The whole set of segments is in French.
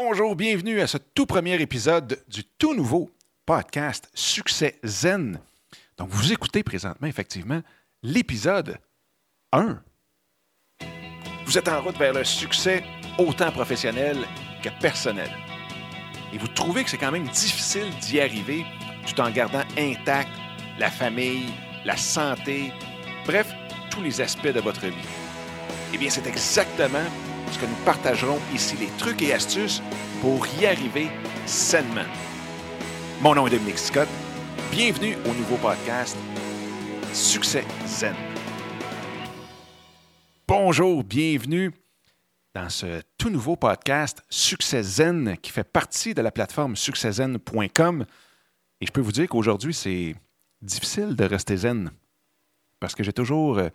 Bonjour, bienvenue à ce tout premier épisode du tout nouveau podcast Succès Zen. Donc, vous écoutez présentement, effectivement, l'épisode 1. Vous êtes en route vers le succès autant professionnel que personnel. Et vous trouvez que c'est quand même difficile d'y arriver tout en gardant intact la famille, la santé, bref, tous les aspects de votre vie. Eh bien, c'est exactement que nous partagerons ici, les trucs et astuces pour y arriver sainement. Mon nom est Dominique Scott. Bienvenue au nouveau podcast Succès Zen. Bonjour, bienvenue dans ce tout nouveau podcast Succès Zen qui fait partie de la plateforme succèszen.com. Et je peux vous dire qu'aujourd'hui, c'est difficile de rester zen parce que j'ai toujours euh,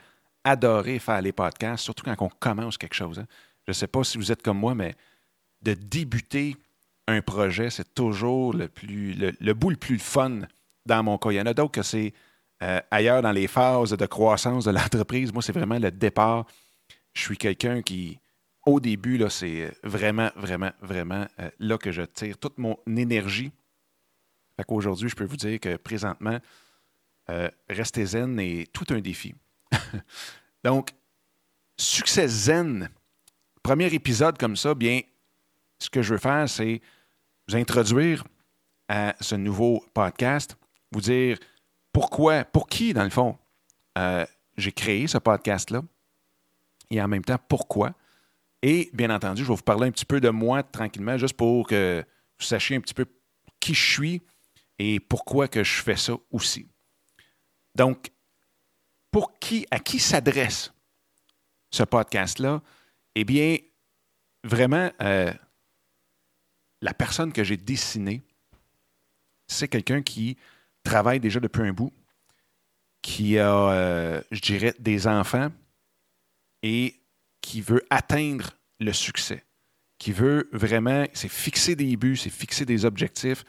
adoré faire les podcasts, surtout quand on commence quelque chose. hein. Je ne sais pas si vous êtes comme moi, mais de débuter un projet, c'est toujours le, plus, le, bout le plus fun dans mon cas. Il y en a d'autres que c'est euh, ailleurs dans les phases de croissance de l'entreprise. Moi, c'est vraiment le départ. Je suis quelqu'un qui, au début, là, c'est vraiment, vraiment, vraiment euh, là que je tire toute mon énergie. Fait qu'aujourd'hui, je peux vous dire que présentement, euh, rester zen est tout un défi. Donc, succès zen, premier épisode comme ça, bien, ce que je veux faire, c'est vous introduire à ce nouveau podcast, vous dire pourquoi, pour qui, dans le fond, euh, j'ai créé ce podcast-là, et en même temps, pourquoi. Et bien entendu, je vais vous parler un petit peu de moi tranquillement, juste pour que vous sachiez un petit peu qui je suis et pourquoi que je fais ça aussi. Donc, pour qui, à qui s'adresse ce podcast-là? Eh bien, vraiment, euh, la personne que j'ai dessinée, c'est quelqu'un qui travaille déjà depuis un bout, qui a, euh, je dirais, des enfants et qui veut atteindre le succès, qui veut vraiment, c'est fixer des buts, c'est fixer des objectifs,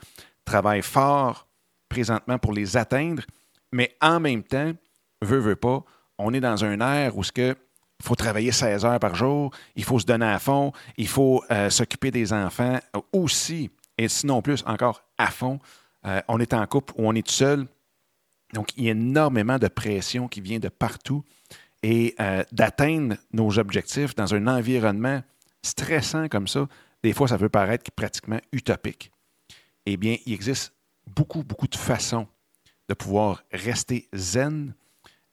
travaille fort présentement pour les atteindre, mais en même temps, veut, veut pas, on est dans un air où ce que il faut travailler 16 heures par jour, il faut se donner à fond, il faut euh, s'occuper des enfants aussi, et sinon plus, encore à fond. Euh, on est en couple ou on est tout seul. Donc, il y a énormément de pression qui vient de partout et euh, d'atteindre nos objectifs dans un environnement stressant comme ça, des fois, ça peut paraître pratiquement utopique. Eh bien, il existe beaucoup, beaucoup de façons de pouvoir rester zen,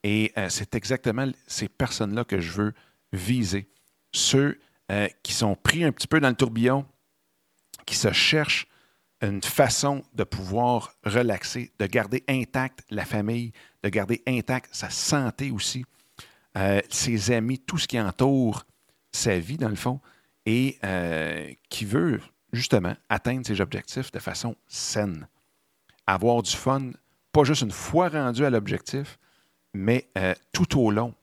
et euh, c'est exactement ces personnes-là que je veux viser. Ceux euh, qui sont pris un petit peu dans le tourbillon, qui se cherchent une façon de pouvoir relaxer, de garder intacte la famille, de garder intacte sa santé aussi, euh, ses amis, tout ce qui entoure sa vie, dans le fond, et qui veut justement atteindre ses objectifs de façon saine. Avoir du fun, pas juste une fois rendu à l'objectif, mais euh, tout au long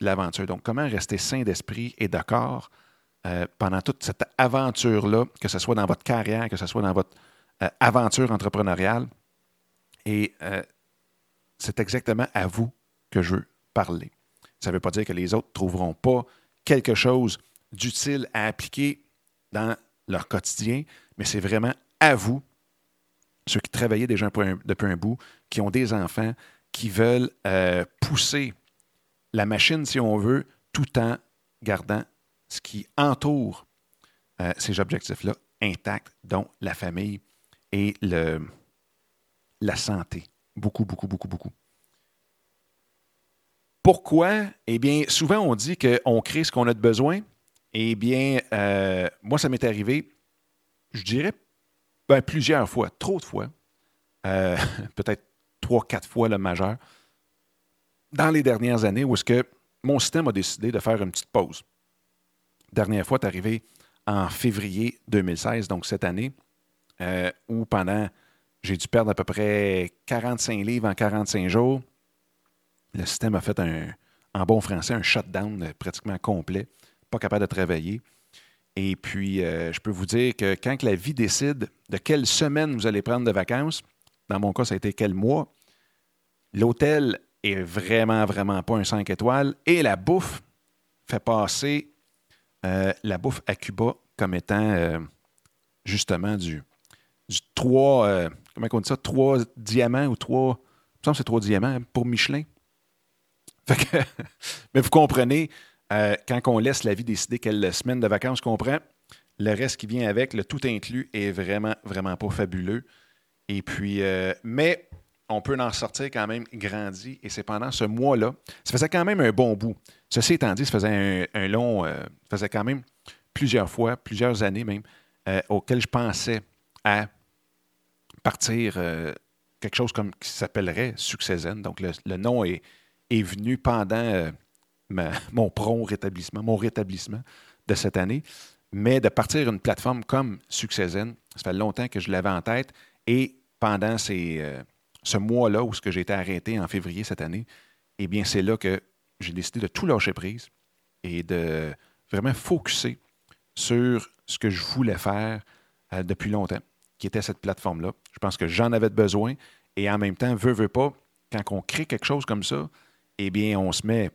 de l'aventure. Donc, comment rester sain d'esprit et corps euh, pendant toute cette aventure-là, que ce soit dans votre carrière, que ce soit dans votre euh, aventure entrepreneuriale? Et euh, c'est exactement à vous que je veux parler. Ça ne veut pas dire que les autres ne trouveront pas quelque chose d'utile à appliquer dans leur quotidien, mais c'est vraiment à vous, ceux qui travaillaient déjà depuis un bout, qui ont des enfants, qui veulent euh, pousser la machine, si on veut, tout en gardant ce qui entoure euh, ces objectifs-là intacts, dont la famille et le, la santé. Beaucoup, beaucoup, beaucoup, beaucoup. Pourquoi? Eh bien, souvent on dit qu'on crée ce qu'on a de besoin. Eh bien, euh, moi, ça m'est arrivé, je dirais, ben, plusieurs fois, trop de fois, peut-être trois, quatre fois le majeur, dans les dernières années où est-ce que mon système a décidé de faire une petite pause. Dernière fois, est arrivé en février 2016, donc cette année, euh, où pendant, j'ai dû perdre à peu près 45 livres en 45 jours. Le système a fait un, en bon français, un shutdown pratiquement complet, pas capable de travailler. Et puis, euh, je peux vous dire que quand la vie décide de quelle semaine vous allez prendre de vacances, dans mon cas, ça a été quel mois, l'hôtel est vraiment, vraiment pas un 5 étoiles et la bouffe fait passer euh, la bouffe à Cuba comme étant euh, justement du, du 3, euh, comment on dit ça, 3 diamants ou 3, je pense que c'est 3 diamants pour Michelin. mais vous comprenez, quand on laisse la vie décider quelle semaine de vacances qu'on prend, le reste qui vient avec, le tout inclus, est vraiment, vraiment pas fabuleux. Et puis, mais on peut en sortir quand même grandi. Et c'est pendant ce mois-là, ça faisait quand même un bon bout. Ceci étant dit, ça faisait un, long, euh, ça faisait quand même plusieurs fois, plusieurs années même, auxquelles je pensais à partir quelque chose comme qui s'appellerait Succession. Donc, le, nom est, venu pendant mon prompt rétablissement, mon rétablissement de cette année. Mais de partir une plateforme comme Succession, ça fait longtemps que je l'avais en tête. Et pendant ces, euh, ce mois-là où j'ai été arrêté en février cette année, eh bien, c'est là que j'ai décidé de tout lâcher prise et de vraiment focuser sur ce que je voulais faire euh, depuis longtemps, qui était cette plateforme-là. Je pense que j'en avais besoin et en même temps, veut, veut pas, quand on crée quelque chose comme ça, eh bien, on se met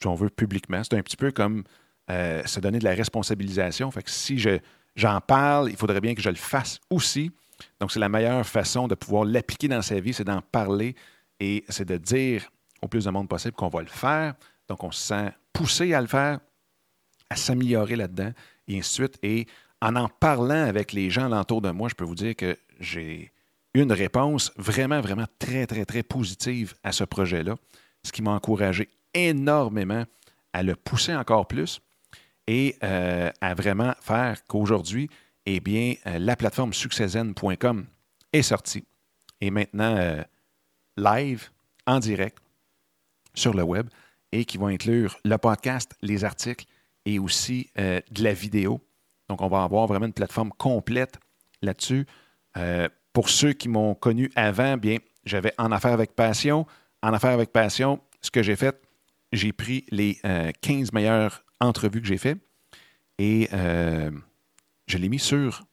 si on veut, publiquement. C'est un petit peu comme euh, se donner de la responsabilisation. Fait que si je, j'en parle, il faudrait bien que je le fasse aussi. Donc, c'est la meilleure façon de pouvoir l'appliquer dans sa vie, c'est d'en parler et c'est de dire au plus de monde possible qu'on va le faire. Donc, on se sent poussé à le faire, à s'améliorer là-dedans, et ainsi de suite. Et en en parlant avec les gens alentour de moi, je peux vous dire que j'ai une réponse vraiment, vraiment très, très, très positive à ce projet-là, ce qui m'a encouragé énormément à le pousser encore plus et euh, à vraiment faire qu'aujourd'hui, eh bien, euh, la plateforme succeszen.com est sortie et maintenant euh, live, en direct, sur le web et qui va inclure le podcast, les articles et aussi de la vidéo. Donc, on va avoir vraiment une plateforme complète là-dessus. pour ceux qui m'ont connu avant, bien, j'avais En Affaires avec Passion. En Affaires avec Passion, ce que j'ai fait, j'ai pris les 15 euh, meilleures entrevues que j'ai faites et euh, je l'ai mis sur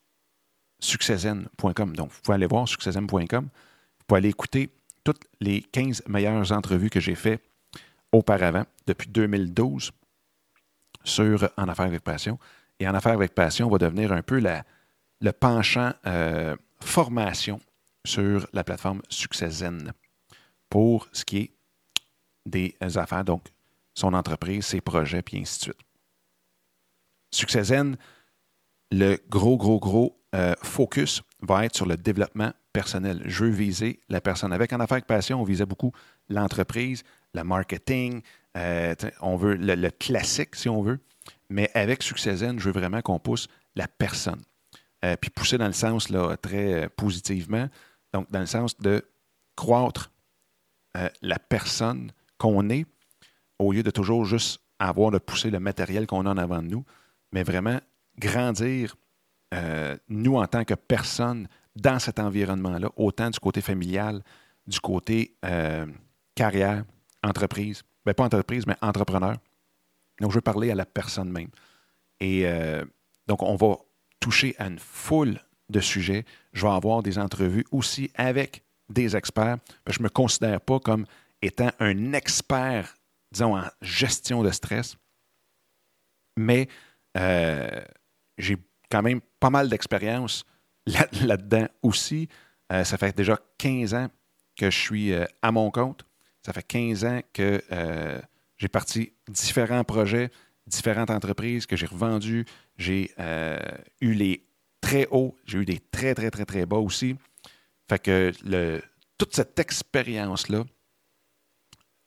succeszen.com. Donc, vous pouvez aller voir succeszen.com. Vous pouvez aller écouter toutes les 15 meilleures entrevues que j'ai faites auparavant, depuis 2012, sur En Affaires avec Passion. Et En Affaires avec Passion va devenir un peu la, le penchant euh, formation sur la plateforme Succeszen pour ce qui est des affaires, donc son entreprise, ses projets, puis ainsi de suite. Succeszen, le gros, gros, gros euh, focus va être sur le développement personnel. Je veux viser la personne. Avec En Affaires avec Passion, on visait beaucoup l'entreprise, le marketing, euh, on veut le, classique, si on veut. Mais avec Succeszen, je veux vraiment qu'on pousse la personne. Euh, puis pousser dans le sens là, très positivement, donc dans le sens de croître la personne qu'on est, au lieu de toujours juste avoir de pousser le matériel qu'on a en avant de nous, mais vraiment grandir, euh, nous, en tant que personne, dans cet environnement-là, autant du côté familial, du côté euh, carrière, entreprise, bien, pas entreprise, mais entrepreneur. Donc, je veux parler à la personne même. Et euh, donc, on va toucher à une foule de sujets. Je vais avoir des entrevues aussi avec des experts. Je ne me considère pas comme étant un expert, disons, en gestion de stress, mais j'ai quand même pas mal d'expérience là-dedans aussi. Euh, ça fait déjà 15 ans que je suis euh, à mon compte. Ça fait 15 ans que j'ai parti différents projets, différentes entreprises que j'ai revendues. J'ai eu les très hauts, j'ai eu des très, très, très, très bas aussi. Fait que le, toute cette expérience-là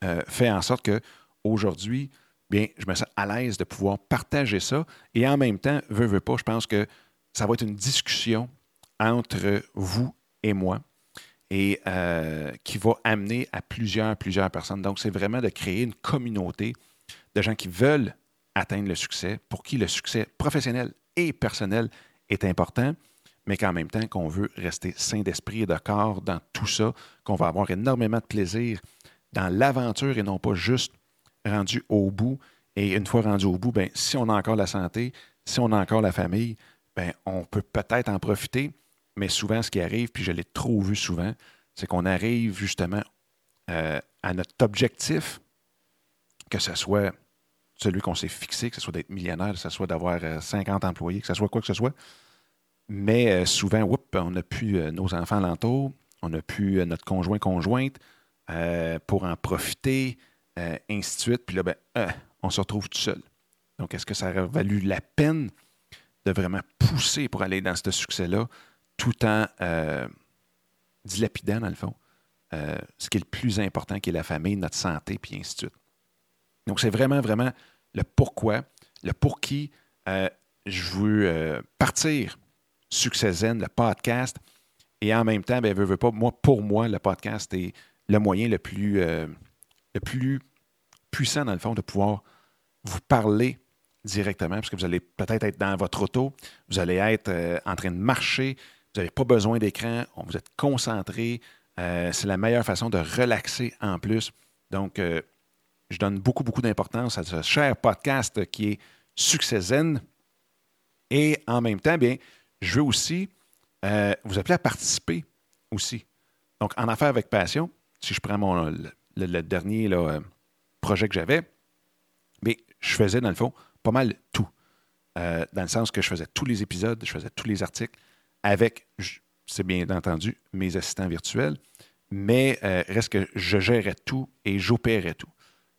euh, fait en sorte que aujourd'hui, bien, je me sens à l'aise de pouvoir partager ça. Et en même temps, veux, veux pas, je pense que ça va être une discussion entre vous et moi et euh, qui va amener à plusieurs, plusieurs personnes. Donc, c'est vraiment de créer une communauté de gens qui veulent atteindre le succès, pour qui le succès professionnel et personnel est important, mais qu'en même temps, qu'on veut rester sain d'esprit et de corps dans tout ça, qu'on va avoir énormément de plaisir dans l'aventure et non pas juste rendu au bout. Et une fois rendu au bout, ben, si on a encore la santé, si on a encore la famille, ben, on peut peut-être en profiter. Mais souvent, ce qui arrive, puis je l'ai trop vu souvent, c'est qu'on arrive justement euh, à notre objectif, que ce soit celui qu'on s'est fixé, que ce soit d'être millionnaire, que ce soit d'avoir 50 euh, employés, que ce soit quoi que ce soit. mais souvent, on n'a plus nos enfants alentour, on n'a plus notre conjoint-conjointe pour en profiter, ainsi de suite. Puis là, ben, on se retrouve tout seul. Donc, est-ce que ça aurait valu la peine de vraiment pousser pour aller dans ce succès-là, tout en dilapidant, dans le fond, ce qui est le plus important, qui est la famille, notre santé, puis ainsi de suite. Donc, c'est vraiment, vraiment le pourquoi, le pour qui euh, je veux euh, partir Succès Zen, le podcast. Et en même temps, ben, veux, pas, moi, pour moi, le podcast est le moyen le plus, euh, le plus puissant, dans le fond, de pouvoir vous parler directement, parce que vous allez peut-être être dans votre auto, vous allez être en train de marcher, vous n'avez pas besoin d'écran, vous êtes concentré. c'est la meilleure façon de relaxer en plus. Donc, je donne beaucoup, beaucoup d'importance à ce cher podcast qui est Succès Zen. Et en même temps, bien, je veux aussi euh, vous appeler à participer aussi. Donc, en affaires avec passion, si je prends mon, le, dernier là, euh, projet que j'avais, mais je faisais, dans le fond, pas mal tout. Euh, dans le sens que je faisais tous les épisodes, je faisais tous les articles avec, c'est bien entendu, mes assistants virtuels, mais reste que je gérais tout et j'opérais tout.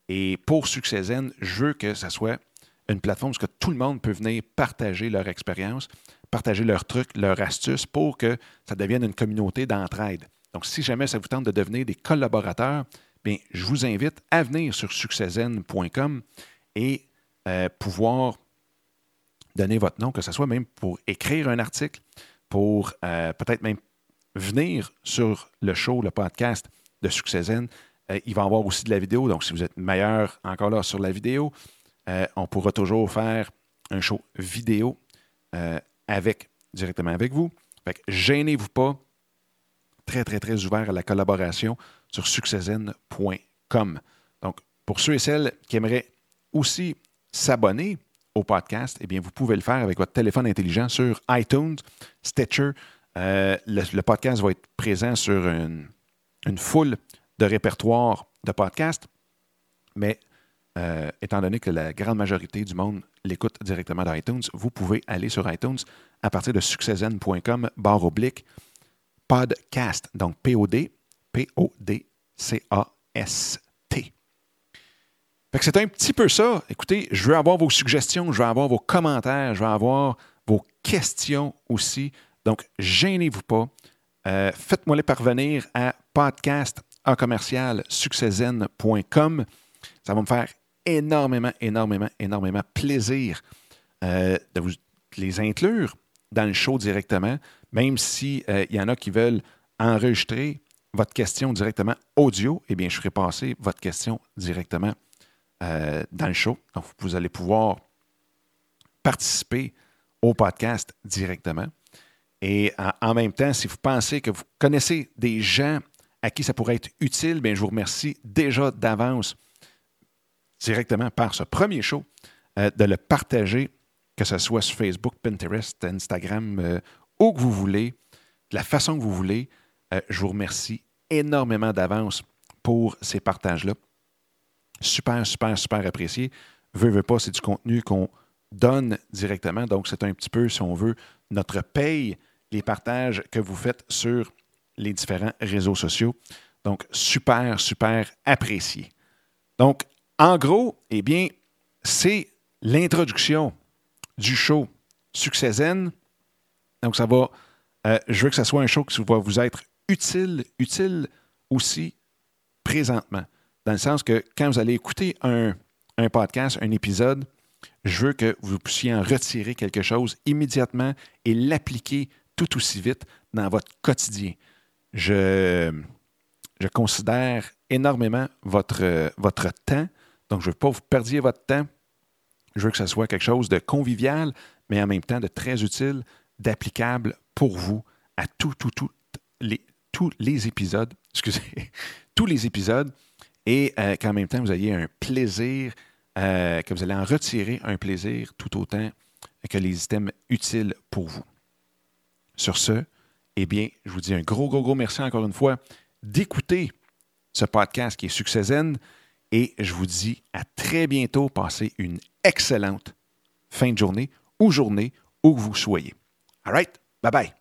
Et pour Succès Zen, je veux que ça soit une plateforme où tout le monde peut venir partager leur expérience, partager leurs trucs, leurs astuces pour que ça devienne une communauté d'entraide. Donc, si jamais ça vous tente de devenir des collaborateurs, bien, je vous invite à venir sur succeszen.com et euh, pouvoir donner votre nom, que ce soit même pour écrire un article, pour euh, peut-être même venir sur le show, le podcast de Succeszen, euh, il va y avoir aussi de la vidéo. Donc, si vous êtes meilleur encore là sur la vidéo, on pourra toujours faire un show vidéo avec, directement avec vous. Fait que gênez-vous pas. Très, très, très ouvert à la collaboration sur succeszen.com. Donc, pour ceux et celles qui aimeraient aussi s'abonner au podcast, eh bien, vous pouvez le faire avec votre téléphone intelligent sur iTunes, Stitcher. le, podcast va être présent sur une, foule de répertoire de podcast, mais euh, étant donné que la grande majorité du monde l'écoute directement d'iTunes, vous pouvez aller sur iTunes à partir de succeszen.com barre oblique podcast, donc P-O-D, P-O-D-C-A-S-T. c'est un petit peu ça. Écoutez, je veux avoir vos suggestions, je veux avoir vos commentaires, je veux avoir vos questions aussi. Donc, gênez-vous pas. Euh, faites-moi les parvenir à podcast commercial. Ça va me faire énormément, énormément, énormément plaisir euh, de vous les inclure dans le show directement, même s'il euh, y en a qui veulent enregistrer votre question directement audio, eh bien, je ferai passer votre question directement euh, dans le show. Donc, vous allez pouvoir participer au podcast directement. Et en, même temps, si vous pensez que vous connaissez des gens à qui ça pourrait être utile, bien, je vous remercie déjà d'avance directement par ce premier show euh, de le partager, que ce soit sur Facebook, Pinterest, Instagram, euh, où que vous voulez, de la façon que vous voulez. Euh, je vous remercie énormément d'avance pour ces partages-là. Super, super, super apprécié. Veux, veux pas, c'est du contenu qu'on donne directement. Donc, c'est un petit peu, si on veut, notre paye, les partages que vous faites sur les différents réseaux sociaux. Donc, super, super apprécié. Donc, en gros, eh bien, c'est l'introduction du show Succès Zen. Donc, ça va. Euh, je veux que ce soit un show qui va vous être utile, utile aussi présentement. Dans le sens que quand vous allez écouter un, un podcast, un épisode, je veux que vous puissiez en retirer quelque chose immédiatement et l'appliquer tout aussi vite dans votre quotidien je, je considère énormément votre, votre temps. Donc, je ne veux pas vous perdiez votre temps. Je veux que ce soit quelque chose de convivial, mais en même temps de très utile, d'applicable pour vous à tout, tout, tout, les, tous les épisodes. Excusez, tous les épisodes. Et euh, qu'en même temps, vous ayez un plaisir, euh, que vous allez en retirer un plaisir tout autant que les items utiles pour vous. Sur ce, eh bien, je vous dis un gros, gros, gros merci encore une fois d'écouter ce podcast qui est Succès Zen. Et je vous dis à très bientôt. Passez une excellente fin de journée ou journée où vous soyez. All right? Bye bye.